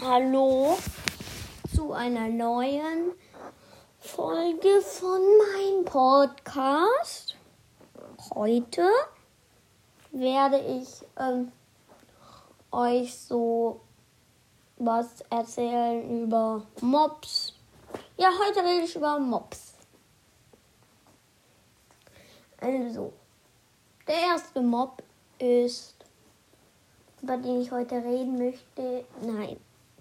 Hallo zu einer neuen Folge von meinem Podcast. Heute werde ich ähm, euch so was erzählen über Mobs. Ja, heute rede ich über Mobs. Also, der erste Mob ist, über den ich heute reden möchte. Nein,